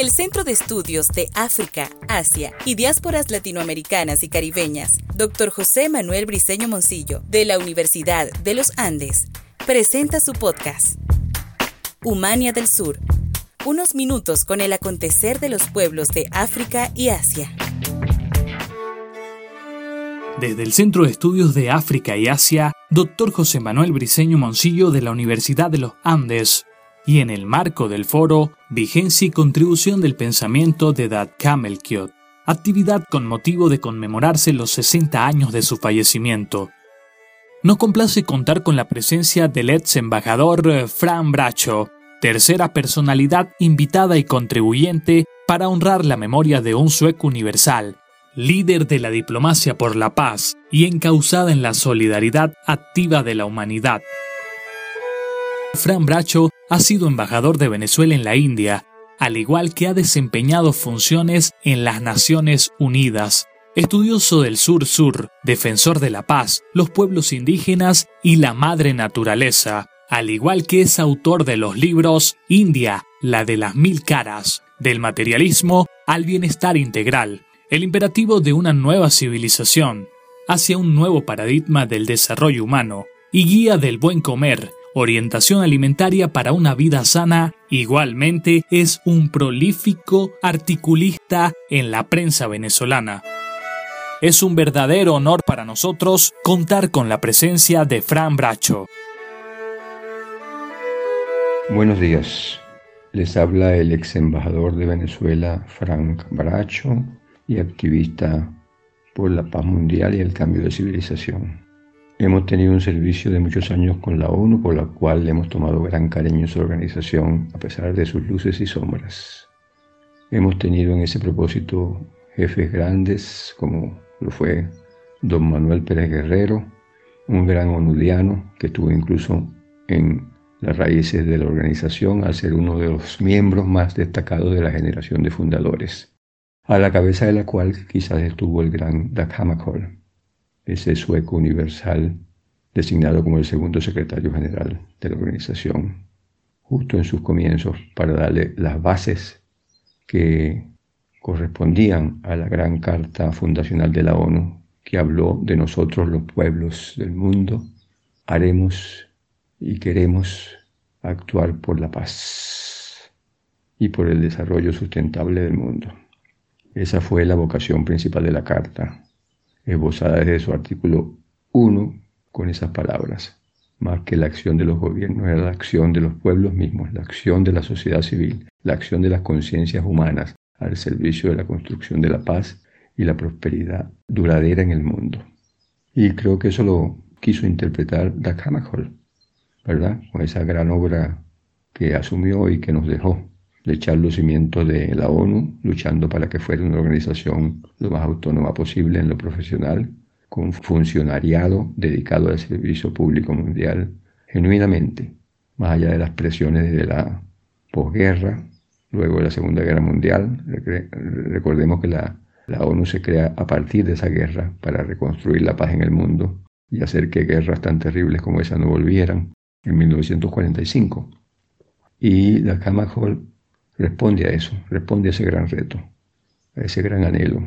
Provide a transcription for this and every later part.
El Centro de Estudios de África, Asia y Diásporas Latinoamericanas y Caribeñas, Dr. José Manuel Briceño Moncillo, de la Universidad de los Andes, presenta su podcast, Humania del Sur, unos minutos con el acontecer de los pueblos de África y Asia. Desde el Centro de Estudios de África y Asia, Dr. José Manuel Briceño Moncillo de la Universidad de los Andes, y en el marco del foro Vigencia y contribución del pensamiento de Dad Kamelkiot, actividad con motivo de conmemorarse los 60 años de su fallecimiento. Nos complace contar con la presencia del ex embajador eh, Fran Bracho, tercera personalidad invitada y contribuyente para honrar la memoria de un sueco universal, líder de la diplomacia por la paz y encausada en la solidaridad activa de la humanidad. Fran Bracho ha sido embajador de Venezuela en la India, al igual que ha desempeñado funciones en las Naciones Unidas. Estudioso del Sur-Sur, defensor de la paz, los pueblos indígenas y la madre naturaleza, al igual que es autor de los libros India, la de las mil caras, del materialismo al bienestar integral, el imperativo de una nueva civilización, hacia un nuevo paradigma del desarrollo humano, y guía del buen comer, orientación alimentaria para una vida sana, igualmente es un prolífico articulista en la prensa venezolana. Es un verdadero honor para nosotros contar con la presencia de Fran Bracho. Buenos días. Les habla el ex embajador de Venezuela, Frank Bracho, y activista por la paz mundial y el cambio de civilización. Hemos tenido un servicio de muchos años con la ONU, por la cual hemos tomado gran cariño en su organización, a pesar de sus luces y sombras. Hemos tenido en ese propósito jefes grandes, como lo fue don Manuel Pérez Guerrero, un gran onudiano que estuvo incluso en las raíces de la organización al ser uno de los miembros más destacados de la generación de fundadores, a la cabeza de la cual quizás estuvo el gran Dag Hammarskjöld ese sueco universal designado como el segundo secretario general de la organización, justo en sus comienzos, para darle las bases que correspondían a la gran carta fundacional de la ONU que habló de nosotros los pueblos del mundo, haremos y queremos actuar por la paz y por el desarrollo sustentable del mundo. Esa fue la vocación principal de la carta, esbozada desde su artículo 1 con esas palabras. Más que la acción de los gobiernos, era la acción de los pueblos mismos, la acción de la sociedad civil, la acción de las conciencias humanas al servicio de la construcción de la paz y la prosperidad duradera en el mundo. Y creo que eso lo quiso interpretar Hammarskjöld, ¿verdad? Con esa gran obra que asumió y que nos dejó de echar los cimientos de la ONU, luchando para que fuera una organización lo más autónoma posible en lo profesional, con funcionariado dedicado al servicio público mundial, genuinamente, más allá de las presiones de la posguerra, luego de la Segunda Guerra Mundial. Recordemos que la, la ONU se crea a partir de esa guerra para reconstruir la paz en el mundo y hacer que guerras tan terribles como esa no volvieran en 1945. Y la Cama responde a eso, responde a ese gran reto, a ese gran anhelo.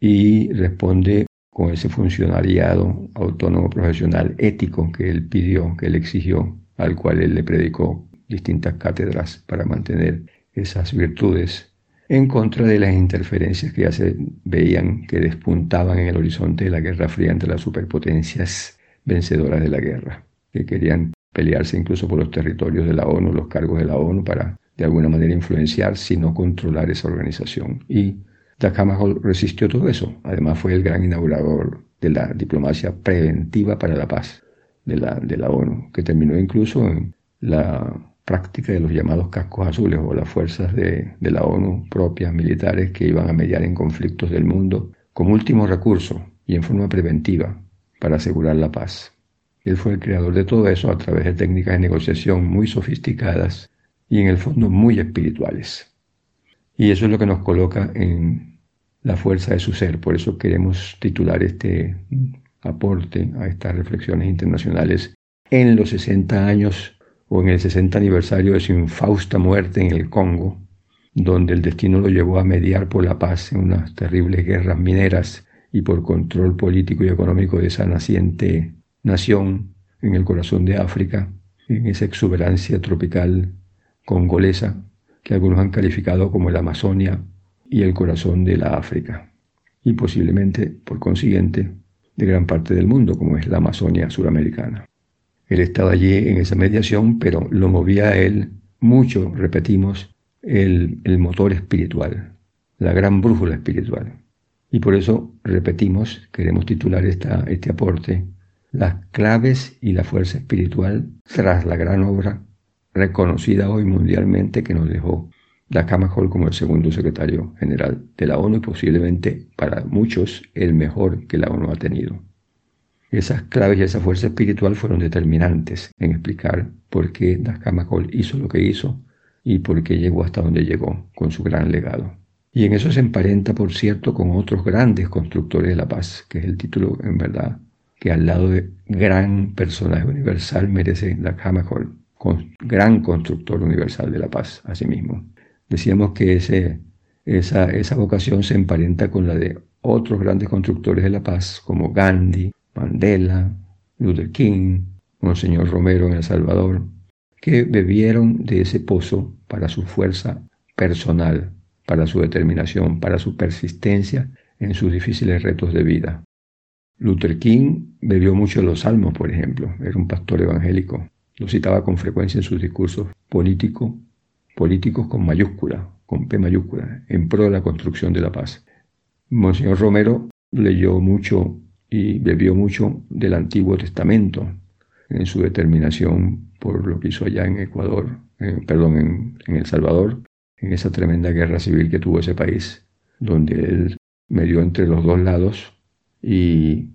Y responde con ese funcionariado autónomo profesional ético que él pidió, que él exigió, al cual él le predicó distintas cátedras para mantener esas virtudes en contra de las interferencias que ya se veían que despuntaban en el horizonte de la Guerra Fría entre las superpotencias vencedoras de la guerra, que querían pelearse incluso por los territorios de la ONU, los cargos de la ONU para de alguna manera influenciar, sino controlar esa organización. Y Dag resistió todo eso. Además fue el gran inaugurador de la diplomacia preventiva para la paz de la, de la ONU, que terminó incluso en la práctica de los llamados cascos azules o las fuerzas de, de la ONU propias militares que iban a mediar en conflictos del mundo como último recurso y en forma preventiva para asegurar la paz. Él fue el creador de todo eso a través de técnicas de negociación muy sofisticadas y en el fondo muy espirituales. Y eso es lo que nos coloca en la fuerza de su ser. Por eso queremos titular este aporte a estas reflexiones internacionales en los 60 años o en el 60 aniversario de su infausta muerte en el Congo, donde el destino lo llevó a mediar por la paz en unas terribles guerras mineras y por control político y económico de esa naciente nación en el corazón de África, en esa exuberancia tropical congolesa que algunos han calificado como la Amazonia y el corazón de la África, y posiblemente, por consiguiente, de gran parte del mundo, como es la Amazonia suramericana. Él estaba allí en esa mediación, pero lo movía a él mucho, repetimos, el, motor espiritual, la gran brújula espiritual. Y por eso, repetimos, queremos titular este aporte, las claves y la fuerza espiritual tras la gran obra reconocida hoy mundialmente que nos dejó Dakama Hall como el segundo secretario general de la ONU y posiblemente para muchos el mejor que la ONU ha tenido. Esas claves y esa fuerza espiritual fueron determinantes en explicar por qué Dakama Hall hizo lo que hizo y por qué llegó hasta donde llegó con su gran legado. Y en eso se emparenta, por cierto, con otros grandes constructores de la paz, que es el título en verdad que al lado de gran personaje universal merece la Hall, gran constructor universal de la paz, asimismo. Decíamos que esa, esa vocación se emparenta con la de otros grandes constructores de la paz, como Gandhi, Mandela, Luther King, Monseñor Romero en El Salvador, que bebieron de ese pozo para su fuerza personal, para su determinación, para su persistencia en sus difíciles retos de vida. Luther King bebió mucho los salmos, por ejemplo, era un pastor evangélico. Lo citaba con frecuencia en sus discursos políticos, políticos con mayúscula, con P mayúscula, en pro de la construcción de la paz. Monseñor Romero leyó mucho y bebió mucho del Antiguo Testamento en su determinación por lo que hizo allá en Ecuador, perdón, en, en El Salvador, en esa tremenda guerra civil que tuvo ese país, donde él medió entre los dos lados y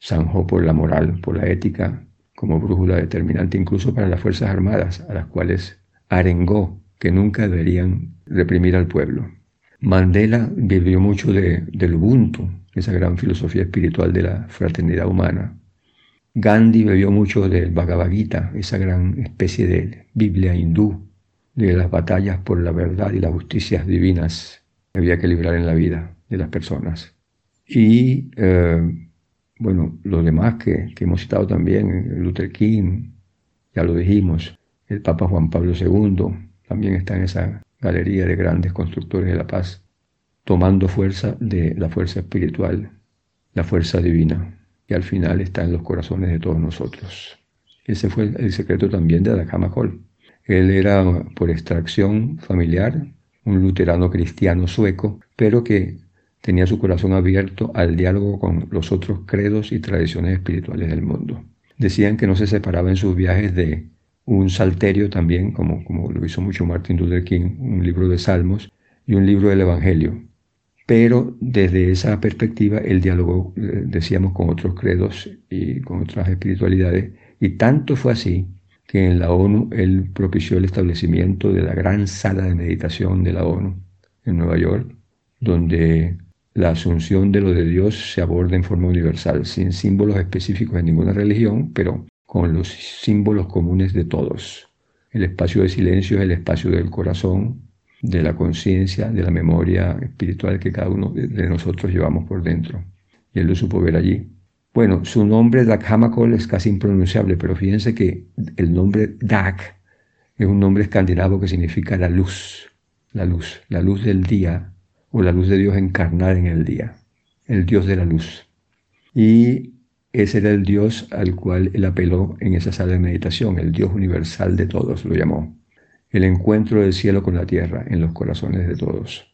zanjó por la moral, por la ética, como brújula determinante incluso para las Fuerzas Armadas, a las cuales arengó que nunca deberían reprimir al pueblo. Mandela vivió mucho de, del Ubuntu, esa gran filosofía espiritual de la fraternidad humana. Gandhi bebió mucho del Bhagavad Gita, esa gran especie de Biblia hindú, de las batallas por la verdad y las justicias divinas que había que librar en la vida de las personas. Y eh, bueno, los demás que, que, hemos citado también, Luther King, ya lo dijimos, el Papa Juan Pablo II, también está en esa galería de grandes constructores de la paz, tomando fuerza de la fuerza espiritual, la fuerza divina, que al final está en los corazones de todos nosotros. Ese fue el secreto también de Adakama Hall. Él era por extracción familiar un luterano cristiano sueco, pero que tenía su corazón abierto al diálogo con los otros credos y tradiciones espirituales del mundo. Decían que no se separaba en sus viajes de un salterio también, como, como lo hizo mucho Martin Luther King, un libro de salmos y un libro del Evangelio. Pero desde esa perspectiva el diálogo, eh, decíamos, con otros credos y con otras espiritualidades. Y tanto fue así que en la ONU él propició el establecimiento de la gran sala de meditación de la ONU en Nueva York, donde la asunción de lo de Dios se aborda en forma universal, sin símbolos específicos de ninguna religión, pero con los símbolos comunes de todos. El espacio de silencio es el espacio del corazón, de la conciencia, de la memoria espiritual que cada uno de nosotros llevamos por dentro. Y él lo supo ver allí. Bueno, su nombre Dak Hamakol es casi impronunciable, pero fíjense que el nombre Dak es un nombre escandinavo que significa la luz, la luz, la luz del día, o la luz de Dios encarnada en el día, el Dios de la luz. Y ese era el Dios al cual él apeló en esa sala de meditación, el Dios universal de todos, lo llamó. El encuentro del cielo con la tierra en los corazones de todos.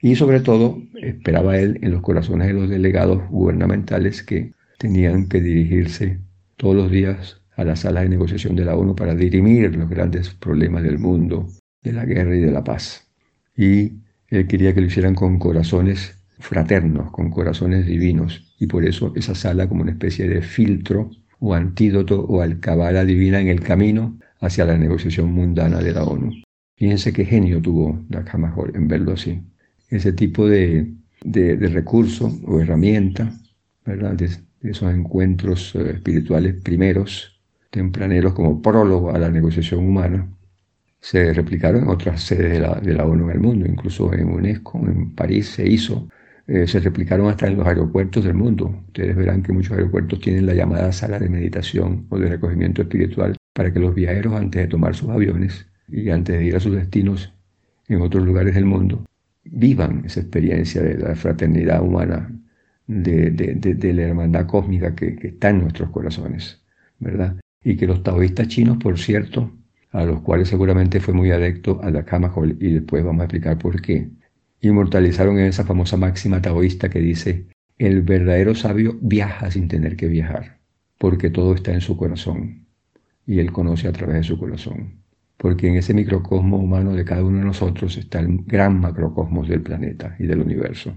Y sobre todo, esperaba él en los corazones de los delegados gubernamentales que tenían que dirigirse todos los días a la sala de negociación de la ONU para dirimir los grandes problemas del mundo, de la guerra y de la paz. Y él quería que lo hicieran con corazones fraternos, con corazones divinos, y por eso esa sala como una especie de filtro o antídoto o alcabala divina en el camino hacia la negociación mundana de la ONU. Fíjense qué genio tuvo Hall en verlo así. Ese tipo de, de, recurso o herramienta, ¿verdad? De, esos encuentros eh, espirituales primeros, tempraneros como prólogo a la negociación humana, se replicaron en otras sedes de la, de la ONU en el mundo, incluso en UNESCO, en París se hizo, eh, se replicaron hasta en los aeropuertos del mundo. Ustedes verán que muchos aeropuertos tienen la llamada sala de meditación o de recogimiento espiritual para que los viajeros antes de tomar sus aviones y antes de ir a sus destinos en otros lugares del mundo, vivan esa experiencia de la fraternidad humana, de, la hermandad cósmica que, está en nuestros corazones, ¿verdad? Y que los taoístas chinos, por cierto, a los cuales seguramente fue muy adecto a la Kamahol, y después vamos a explicar por qué, inmortalizaron esa famosa máxima taoísta que dice, el verdadero sabio viaja sin tener que viajar, porque todo está en su corazón, y él conoce a través de su corazón porque en ese microcosmo humano de cada uno de nosotros está el gran macrocosmos del planeta y del universo.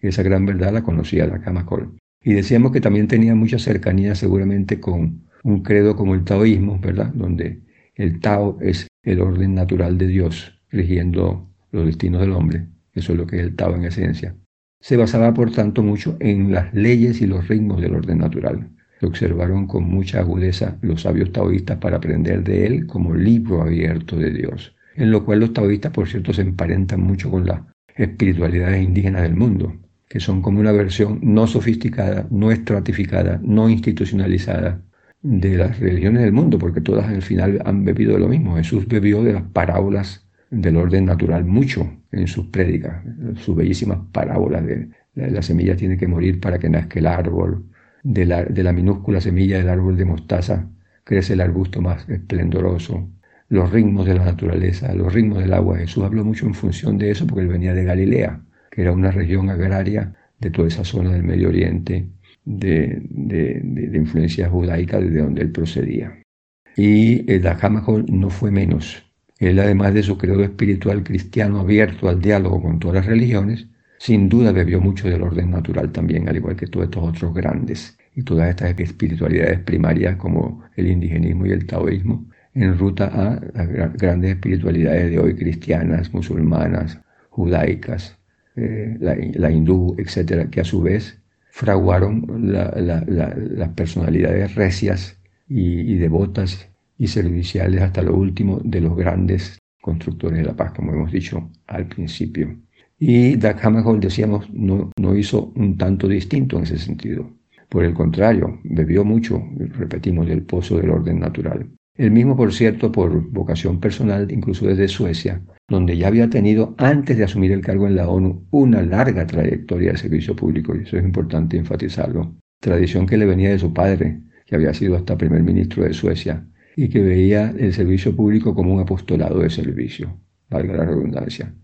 Esa gran verdad la conocía la Kamakol. Y decíamos que también tenía mucha cercanía seguramente con un credo como el taoísmo, ¿verdad? Donde el Tao es el orden natural de Dios, rigiendo los destinos del hombre. Eso es lo que es el Tao en esencia. Se basaba, por tanto, mucho en las leyes y los ritmos del orden natural que observaron con mucha agudeza los sabios taoístas para aprender de él como libro abierto de Dios, en lo cual los taoístas, por cierto, se emparentan mucho con las espiritualidades indígenas del mundo, que son como una versión no sofisticada, no estratificada, no institucionalizada de las religiones del mundo, porque todas al final han bebido de lo mismo. Jesús bebió de las parábolas del orden natural mucho en sus prédicas, sus bellísimas parábolas de la semilla tiene que morir para que nazca el árbol, de la, minúscula semilla del árbol de mostaza crece el arbusto más esplendoroso. Los ritmos de la naturaleza, los ritmos del agua. Jesús habló mucho en función de eso porque él venía de Galilea, que era una región agraria de toda esa zona del Medio Oriente, de, de, influencia judaica desde donde él procedía. Y el Dahamajol no fue menos. Él, además de su credo espiritual cristiano abierto al diálogo con todas las religiones, sin duda bebió mucho del orden natural también, al igual que todos estos otros grandes y todas estas espiritualidades primarias como el indigenismo y el taoísmo, en ruta a las grandes espiritualidades de hoy cristianas, musulmanas, judaicas, eh, la, hindú, etcétera, que a su vez fraguaron las personalidades recias y, devotas y serviciales hasta lo último de los grandes constructores de la paz, como hemos dicho al principio. Y Dag Hammarskjöld, decíamos, no, no hizo un tanto distinto en ese sentido. Por el contrario, bebió mucho, repetimos, del pozo del orden natural. El mismo, por cierto, por vocación personal, incluso desde Suecia, donde ya había tenido, antes de asumir el cargo en la ONU, una larga trayectoria de servicio público, y eso es importante enfatizarlo. Tradición que le venía de su padre, que había sido hasta primer ministro de Suecia, y que veía el servicio público como un apostolado de servicio, valga la redundancia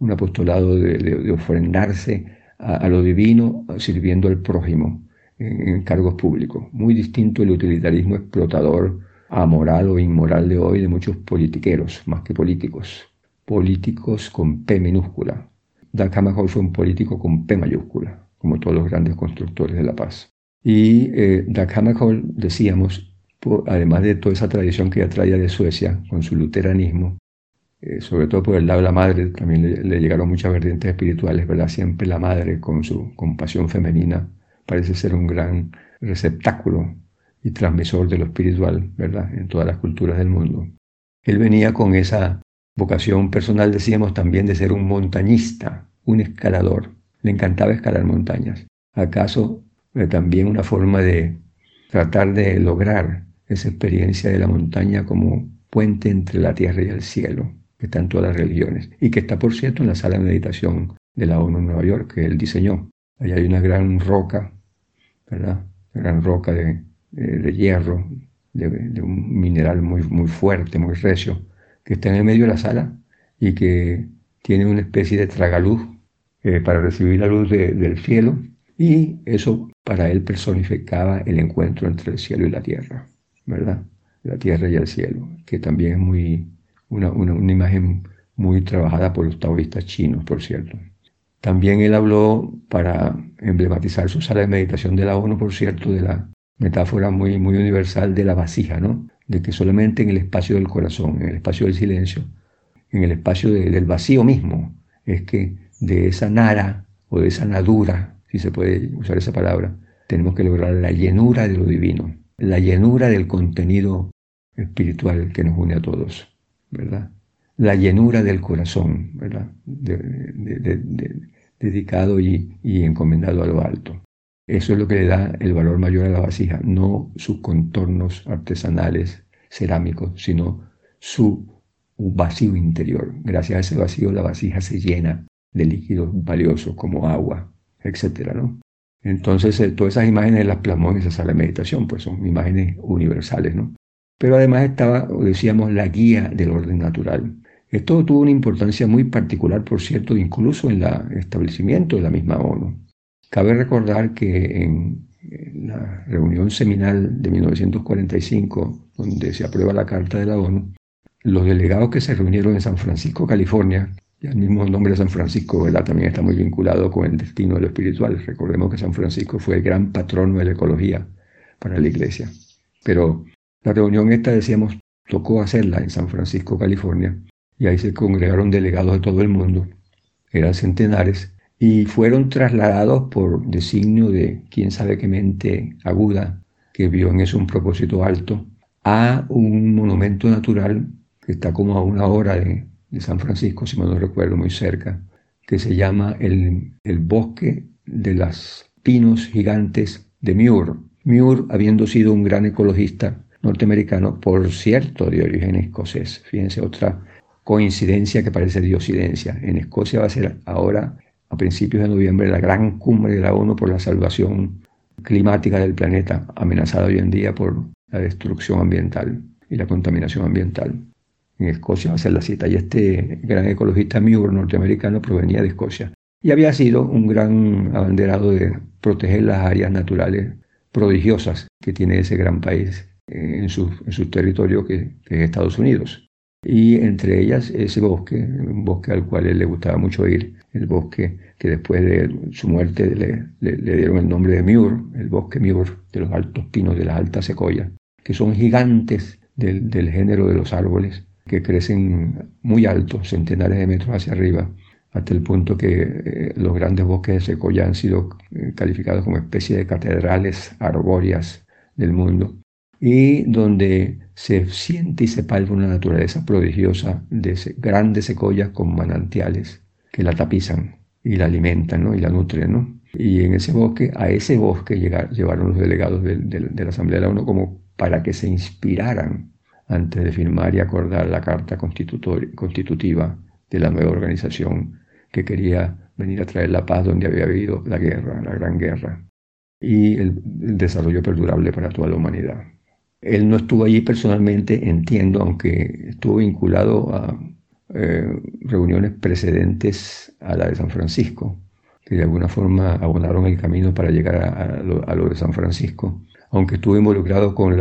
un apostolado de, ofrendarse a, lo divino sirviendo al prójimo en, cargos públicos. Muy distinto el utilitarismo explotador, amoral o inmoral de hoy de muchos politiqueros, más que políticos. Políticos con P minúscula. Hammarskjöld fue un político con P mayúscula, como todos los grandes constructores de la paz. Y eh, Hammarskjöld, decíamos, además de toda esa tradición que ya traía de Suecia, con su luteranismo, eh, sobre todo por el lado de la madre, también le, llegaron muchas vertientes espirituales, ¿verdad? Siempre la madre, con su compasión femenina, parece ser un gran receptáculo y transmisor de lo espiritual, ¿verdad? En todas las culturas del mundo. Él venía con esa vocación personal, decíamos también, de ser un montañista, un escalador. Le encantaba escalar montañas. ¿Acaso eh, también una forma de tratar de lograr esa experiencia de la montaña como puente entre la tierra y el cielo? que está en todas las religiones y que está, por cierto, en la sala de meditación de la ONU en Nueva York, que él diseñó. Allá hay una gran roca, ¿verdad? Una gran roca de, hierro, de, un mineral muy, muy fuerte, muy recio, que está en el medio de la sala y que tiene una especie de tragaluz eh, para recibir la luz del cielo y eso para él personificaba el encuentro entre el cielo y la tierra, ¿verdad? La tierra y el cielo, que también es muy, una, una, imagen muy trabajada por los taoístas chinos, por cierto. También él habló para emblematizar su sala de meditación de la ONU, por cierto, de la metáfora muy, muy universal de la vasija, ¿no? De que solamente en el espacio del corazón, en el espacio del silencio, en el espacio del vacío mismo, es que de esa nara o de esa nadura, si se puede usar esa palabra, tenemos que lograr la llenura de lo divino, la llenura del contenido espiritual que nos une a todos. ¿verdad? la llenura del corazón, ¿verdad? dedicado y, y encomendado a lo alto. Eso es lo que le da el valor mayor a la vasija, no sus contornos artesanales cerámicos, sino su vacío interior. Gracias a ese vacío la vasija se llena de líquidos valiosos como agua, etc. ¿no? Entonces, eh, todas esas imágenes las plasmó en esa sala de meditación, pues son imágenes universales, ¿no? Pero además estaba, decíamos, la guía del orden natural. Esto tuvo una importancia muy particular, por cierto, incluso en el establecimiento de la misma ONU. Cabe recordar que en, la reunión seminal de 1945, donde se aprueba la Carta de la ONU, los delegados que se reunieron en San Francisco, California, y el mismo nombre de San Francisco ¿verdad? también está muy vinculado con el destino de lo espiritual. Recordemos que San Francisco fue el gran patrono de la ecología para la iglesia. Pero la reunión esta, decíamos, tocó hacerla en San Francisco, California, y ahí se congregaron delegados de todo el mundo, eran centenares, y fueron trasladados por designio de quién sabe qué mente aguda que vio en eso un propósito alto a un monumento natural que está como a una hora de, San Francisco, si mal no recuerdo, muy cerca, que se llama el, el bosque de los pinos gigantes de Muir. Muir, habiendo sido un gran ecologista norteamericano, por cierto, de origen escocés. Fíjense, otra coincidencia que parece diosidencia. En Escocia va a ser ahora a principios de noviembre la gran cumbre de la ONU por la salvación climática del planeta, amenazada hoy en día por la destrucción ambiental y la contaminación ambiental. En Escocia va a ser la cita. Y este gran ecologista Muir norteamericano provenía de Escocia. Y había sido un gran abanderado de proteger las áreas naturales prodigiosas que tiene ese gran país en su, en territorio que, que es Estados Unidos y entre ellas ese bosque, un bosque al cual le gustaba mucho ir, el bosque que después de su muerte le, dieron el nombre de Muir, el bosque Muir de los altos pinos de las altas secoyas, que son gigantes del, género de los árboles que crecen muy altos, centenares de metros hacia arriba, hasta el punto que eh, los grandes bosques de secoya han sido eh, calificados como especie de catedrales arbóreas del mundo y donde se siente y se palpa una naturaleza prodigiosa de grandes secoyas con manantiales que la tapizan y la alimentan ¿no? y la nutren. ¿no? Y en ese bosque, a ese bosque llegaron los delegados de, de, la Asamblea de la ONU como para que se inspiraran antes de firmar y acordar la carta constitutiva de la nueva organización que quería venir a traer la paz donde había habido la guerra, la gran guerra, y el desarrollo perdurable para toda la humanidad. Él no estuvo allí personalmente, entiendo, aunque estuvo vinculado a eh, reuniones precedentes a la de San Francisco, que de alguna forma abonaron el camino para llegar a, lo, de San Francisco, aunque estuvo involucrado con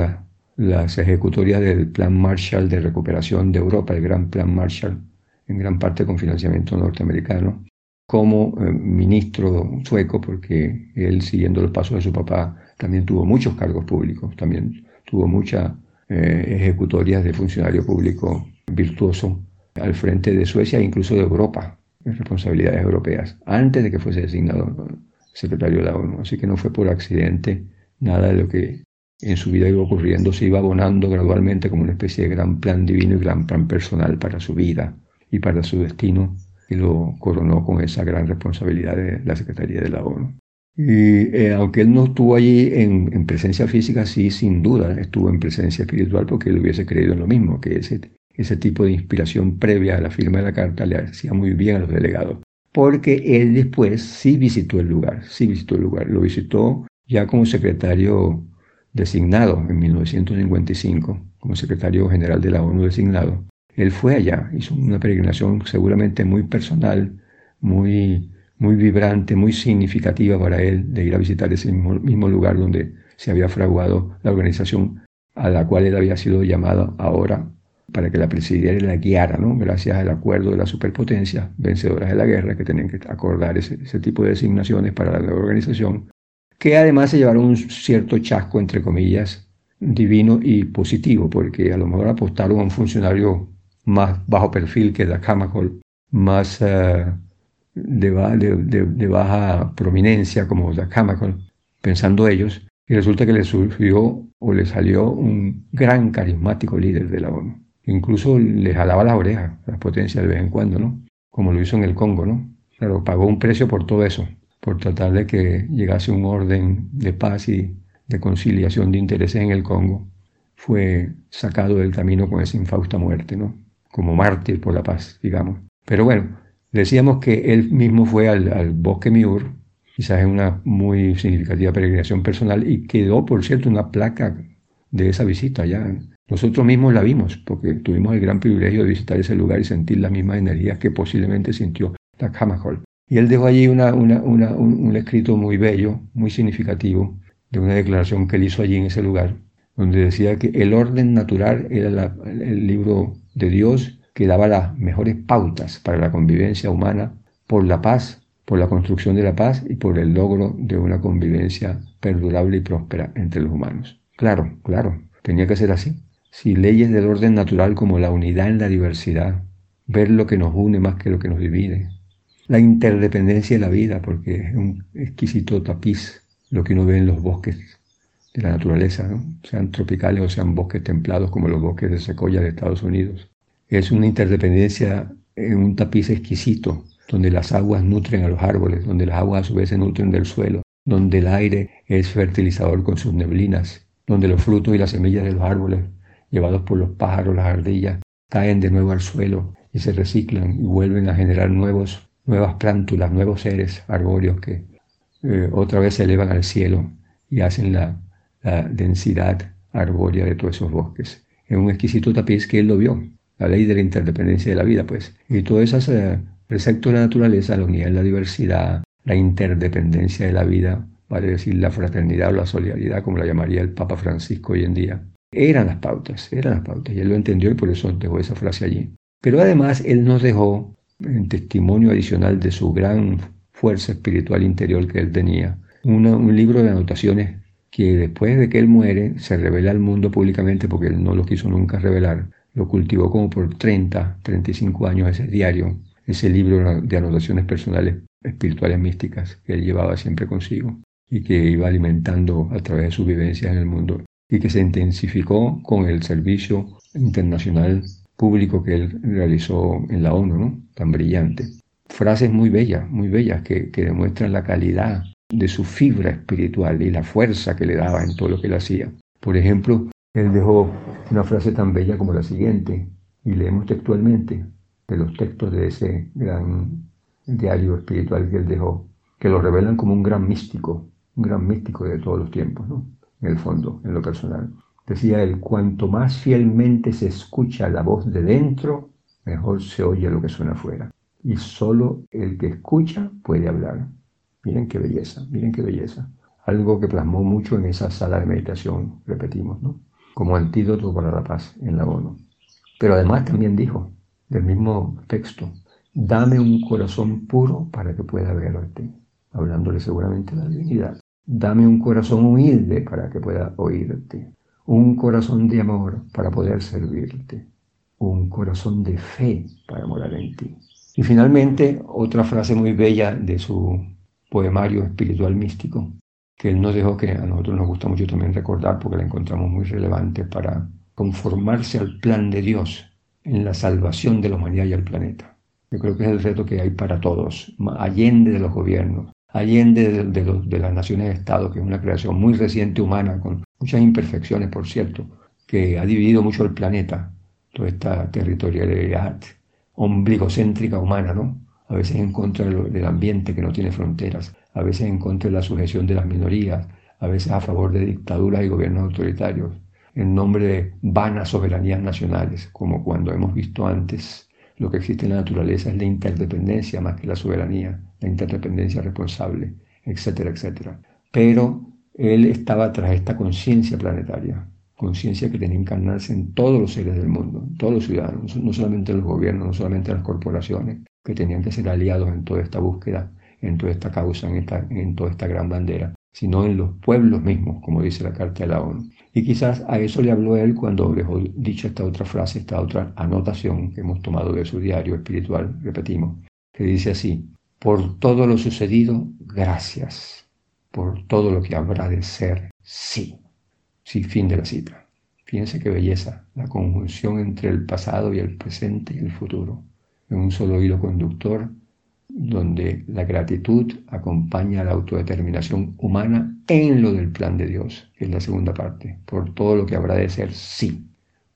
las ejecutorias del Plan Marshall de recuperación de Europa, el Gran Plan Marshall, en gran parte con financiamiento norteamericano, como eh, ministro sueco, porque él, siguiendo los pasos de su papá, también tuvo muchos cargos públicos, también tuvo muchas eh, ejecutorias de funcionario público virtuoso al frente de Suecia e incluso de Europa, responsabilidades europeas, antes de que fuese designado secretario de la ONU. Así que no fue por accidente nada de lo que en su vida iba ocurriendo, se iba abonando gradualmente como una especie de gran plan divino y gran plan personal para su vida y para su destino, y lo coronó con esa gran responsabilidad de la Secretaría de la ONU. Y eh, aunque él no estuvo allí en, presencia física, sí, sin duda, estuvo en presencia espiritual porque él hubiese creído en lo mismo, que ese, ese tipo de inspiración previa a la firma de la carta le hacía muy bien a los delegados. Porque él después sí visitó el lugar, sí visitó el lugar. Lo visitó ya como secretario designado en 1955, como secretario general de la ONU designado. Él fue allá, hizo una peregrinación seguramente muy personal, muy muy vibrante, muy significativa para él de ir a visitar ese mismo, lugar donde se había fraguado la organización a la cual él había sido llamado ahora para que la presidiera y la guiara, ¿no? gracias al acuerdo de las superpotencias vencedoras de la guerra que tenían que acordar ese, tipo de designaciones para la organización, que además se llevaron un cierto chasco, entre comillas, divino y positivo, porque a lo mejor apostaron a un funcionario más bajo perfil que la Camacol, más eh, de, baja prominencia como Camacol, pensando ellos, y resulta que le surgió o le salió un gran carismático líder de la ONU. Incluso le jalaba las orejas, las potencias de vez en cuando, ¿no? Como lo hizo en el Congo, ¿no? Claro, pagó un precio por todo eso, por tratar de que llegase un orden de paz y de conciliación de intereses en el Congo. Fue sacado del camino con esa infausta muerte, ¿no? Como mártir por la paz, digamos. Pero bueno, decíamos que él mismo fue al, al bosque Miur, quizás en una muy significativa peregrinación personal, y quedó, por cierto, una placa de esa visita ya nosotros mismos la vimos, porque tuvimos el gran privilegio de visitar ese lugar y sentir las mismas energías que posiblemente sintió Hammerhall. Y él dejó allí una, un, escrito muy bello, muy significativo, de una declaración que él hizo allí en ese lugar, donde decía que el orden natural era el libro de Dios que daba las mejores pautas para la convivencia humana por la paz, por la construcción de la paz y por el logro de una convivencia perdurable y próspera entre los humanos. Claro, claro, tenía que ser así si leyes del orden natural como la unidad en la diversidad, ver lo que nos une más que lo que nos divide, la interdependencia de la vida, porque es un exquisito tapiz lo que uno ve en los bosques de la naturaleza, sean tropicales o sean bosques templados como los bosques de secoya de Estados Unidos. Es una interdependencia en un tapiz exquisito, donde las aguas nutren a los árboles, donde las aguas a su vez se nutren del suelo, donde el aire es fertilizador con sus neblinas, donde los frutos y las semillas de los árboles llevados por los pájaros, las ardillas, caen de nuevo al suelo y se reciclan y vuelven a generar nuevos, nuevas plántulas, nuevos seres arbóreos que eh, otra vez se elevan al cielo y hacen la, densidad arbórea de todos esos bosques. Es un exquisito tapiz que él lo vio, la ley de la interdependencia de la vida, pues. Y todos esos eh, preceptos de la naturaleza, la unidad la diversidad, la interdependencia de la vida, vale decir la fraternidad o la solidaridad, como la llamaría el Papa Francisco hoy en día, eran las pautas, eran las pautas, y él lo entendió y por eso dejó esa frase allí. Pero además él nos dejó, en testimonio adicional de su gran fuerza espiritual interior que él tenía, un libro de anotaciones que después de que él muere se revela al mundo públicamente porque él no lo quiso nunca revelar. Lo cultivó como por 30, 35 años ese diario, ese libro de anotaciones personales espirituales místicas que él llevaba siempre consigo y que iba alimentando a través de sus vivencias en el mundo y que se intensificó con el servicio internacional público que él realizó en la ONU, tan brillante. Frases muy bellas, muy bellas, que, que demuestran la calidad de su fibra espiritual y la fuerza que le daba en todo lo que él hacía. Por ejemplo, él dejó una frase tan bella como la siguiente, y leemos textualmente de los textos de ese gran diario espiritual que él dejó, que lo revelan como un gran místico, un gran místico de todos los tiempos. ¿no? en el fondo, en lo personal. Decía él, cuanto más fielmente se escucha la voz de dentro, mejor se oye lo que suena afuera. Y solo el que escucha puede hablar. Miren qué belleza, miren qué belleza. Algo que plasmó mucho en esa sala de meditación, repetimos, ¿no? Como antídoto para la paz en la ONU. Pero además también dijo, del mismo texto, dame un corazón puro para que pueda verte, hablándole seguramente de la divinidad. Dame un corazón humilde para que pueda oírte, un corazón de amor para poder servirte, un corazón de fe para morar en ti. Y finalmente, otra frase muy bella de su poemario espiritual místico, que él nos dejó que a nosotros nos gusta mucho también recordar porque la encontramos muy relevante para conformarse al plan de Dios en la salvación de la humanidad y el planeta. Yo creo que es el reto que hay para todos, allende de los gobiernos, allende de, las naciones Estado, que es una creación muy reciente humana, con muchas imperfecciones, por cierto, que ha dividido mucho el planeta, toda esta territorialidad ombligocéntrica humana, ¿no? A veces en contra del ambiente que no tiene fronteras, a veces en contra de la sujeción de las minorías, a veces a favor de dictaduras y gobiernos autoritarios, en nombre de vanas soberanías nacionales, como cuando hemos visto antes lo que existe en la naturaleza es la interdependencia más que la soberanía, la interdependencia responsable, etcétera, etcétera. Pero él estaba tras esta conciencia planetaria, conciencia que tenía que encarnarse en todos los seres del mundo, en todos los ciudadanos, no solamente en los gobiernos, no solamente en las corporaciones, que tenían que ser aliados en toda esta búsqueda, en toda esta causa, en, esta, en toda esta gran bandera, sino en los pueblos mismos, como dice la Carta de la ONU. Y quizás a eso le habló él cuando dejó dicho esta otra frase, esta otra anotación que hemos tomado de su diario espiritual, repetimos, que dice así, por todo lo sucedido, gracias, por todo lo que habrá de ser, sí. Sí, fin de la cita. Fíjense qué belleza, la conjunción entre el pasado y el presente y el futuro, en un solo hilo conductor donde la gratitud acompaña a la autodeterminación humana en lo del plan de Dios, que es la segunda parte, por todo lo que habrá de ser, sí.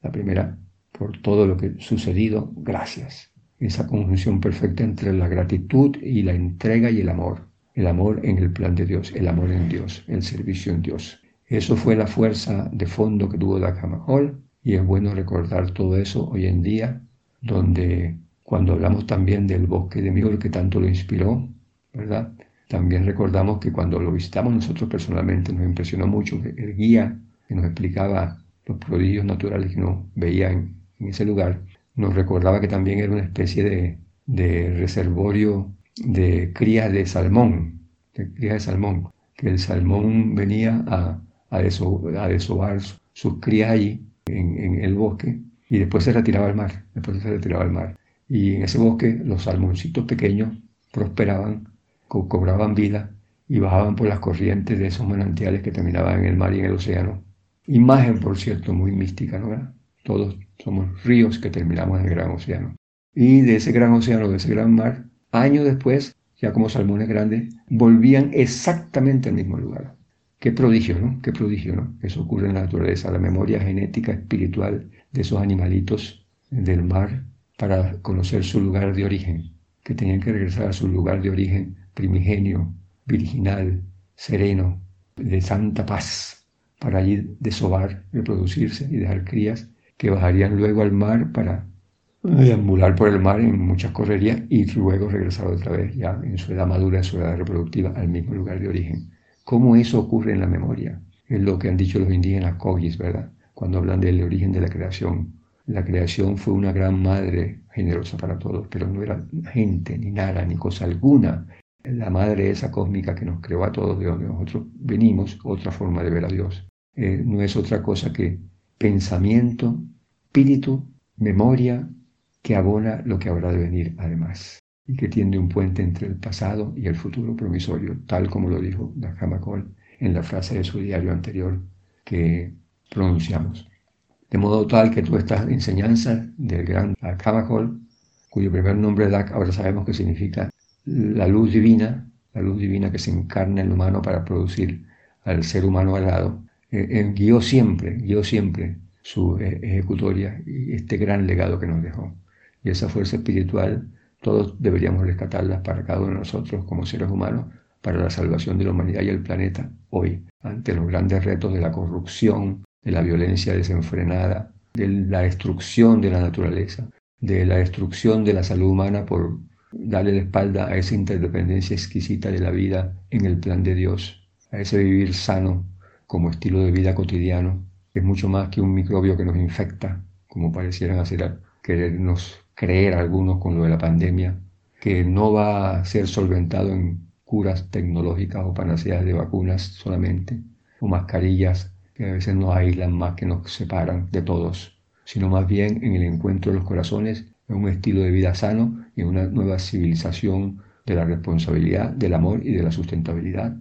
La primera, por todo lo que sucedido, gracias. Esa conjunción perfecta entre la gratitud y la entrega y el amor. El amor en el plan de Dios, el amor en Dios, el servicio en Dios. Eso fue la fuerza de fondo que tuvo Hammarskjöld y es bueno recordar todo eso hoy en día, donde cuando hablamos también del bosque de Miol que tanto lo inspiró, ¿verdad? También recordamos que cuando lo visitamos nosotros personalmente nos impresionó mucho el guía que nos explicaba los prodigios naturales que uno veía en, ese lugar, nos recordaba que también era una especie de, reservorio de crías de salmón, crías de salmón, que el salmón venía a, a, desovar sus crías allí en, en, el bosque y después se retiraba al mar, después se retiraba al mar. Y en ese bosque los salmoncitos pequeños prosperaban, cobraban vida y bajaban por las corrientes de esos manantiales que terminaban en el mar y en el océano. Imagen, por cierto, muy mística, ¿no? Todos somos ríos que terminamos en el gran océano. Y de ese gran océano, de ese gran mar, años después, ya como salmones grandes, volvían exactamente al mismo lugar. Qué prodigio, ¿no? Qué prodigio, ¿no? Eso ocurre en la naturaleza, la memoria genética espiritual de esos animalitos del mar para conocer su lugar de origen, que tenían que regresar a su lugar de origen primigenio, virginal, sereno, de santa paz, para allí desovar, reproducirse y dejar crías que bajarían luego al mar para deambular por el mar en muchas correrías y luego regresar otra vez ya en su edad madura, en su edad reproductiva, al mismo lugar de origen. ¿Cómo eso ocurre en la memoria? Es lo que han dicho los indígenas cogis, ¿verdad? Cuando hablan del origen de la creación. La creación fue una gran madre generosa para todos, pero no era gente, ni nada, ni cosa alguna. La madre esa cósmica que nos creó a todos, de donde nosotros venimos, otra forma de ver a Dios. Eh, no es otra cosa que pensamiento, espíritu, memoria, que abona lo que habrá de venir además y que tiende un puente entre el pasado y el futuro promisorio, tal como lo dijo Dajamakol en la frase de su diario anterior que pronunciamos. De modo tal que todas estas enseñanzas del gran Kamakol, cuyo primer nombre Dak ahora sabemos que significa la luz divina, la luz divina que se encarna en el humano para producir al ser humano alado, eh, eh, guió siempre, guió siempre su eh, ejecutoria y este gran legado que nos dejó. Y esa fuerza espiritual todos deberíamos rescatarla para cada uno de nosotros como seres humanos para la salvación de la humanidad y el planeta hoy, ante los grandes retos de la corrupción, de la violencia desenfrenada, de la destrucción de la naturaleza, de la destrucción de la salud humana por darle la espalda a esa interdependencia exquisita de la vida en el plan de Dios, a ese vivir sano como estilo de vida cotidiano, es mucho más que un microbio que nos infecta, como parecieran hacer querernos creer algunos con lo de la pandemia, que no va a ser solventado en curas tecnológicas o panaceas de vacunas solamente, o mascarillas que a veces nos aíslan más que nos separan de todos, sino más bien en el encuentro de los corazones, en un estilo de vida sano y en una nueva civilización de la responsabilidad, del amor y de la sustentabilidad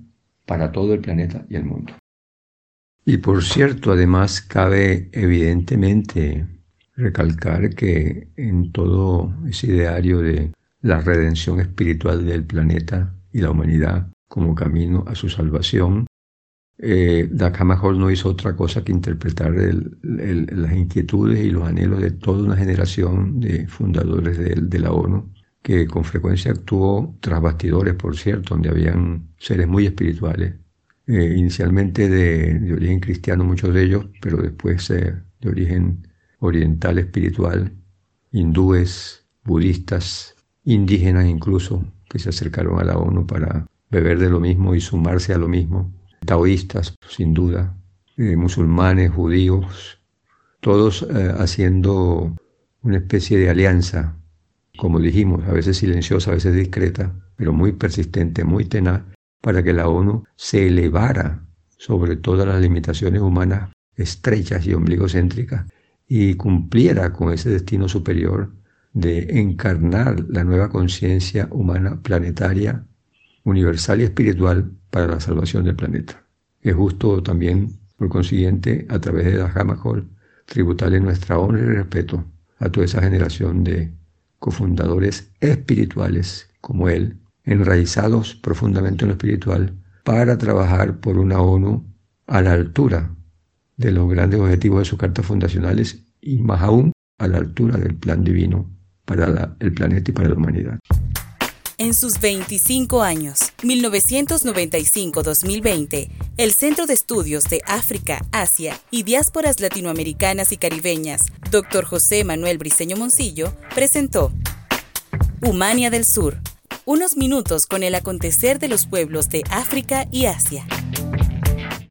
para todo el planeta y el mundo. Y por cierto, además cabe evidentemente recalcar que en todo ese ideario de la redención espiritual del planeta y la humanidad como camino a su salvación, eh, no hizo otra cosa que interpretar las inquietudes y los anhelos de toda una generación de fundadores de, la ONU, que con frecuencia actuó tras bastidores, por cierto, donde habían seres muy espirituales, eh, inicialmente de, origen cristiano muchos de ellos, pero después eh, de origen oriental espiritual, hindúes, budistas, indígenas incluso, que se acercaron a la ONU para beber de lo mismo y sumarse a lo mismo taoístas, sin duda, eh, musulmanes, judíos, todos eh, haciendo una especie de alianza, como dijimos, a veces silenciosa, a veces discreta, pero muy persistente, muy tenaz, para que la ONU se elevara sobre todas las limitaciones humanas estrechas y ombligocéntricas y cumpliera con ese destino superior de encarnar la nueva conciencia humana planetaria universal y espiritual para la salvación del planeta. Es justo también, por consiguiente, a través de la Hamahol, tributarle nuestra honra y respeto a toda esa generación de cofundadores espirituales como él, enraizados profundamente en lo espiritual, para trabajar por una ONU a la altura de los grandes objetivos de sus cartas fundacionales y más aún a la altura del plan divino para el planeta y para la humanidad. En sus 25 años, 1995-2020, el Centro de Estudios de África, Asia y Diásporas Latinoamericanas y Caribeñas, Dr. José Manuel Briceño Moncillo, presentó Humania del Sur, unos minutos con el acontecer de los pueblos de África y Asia.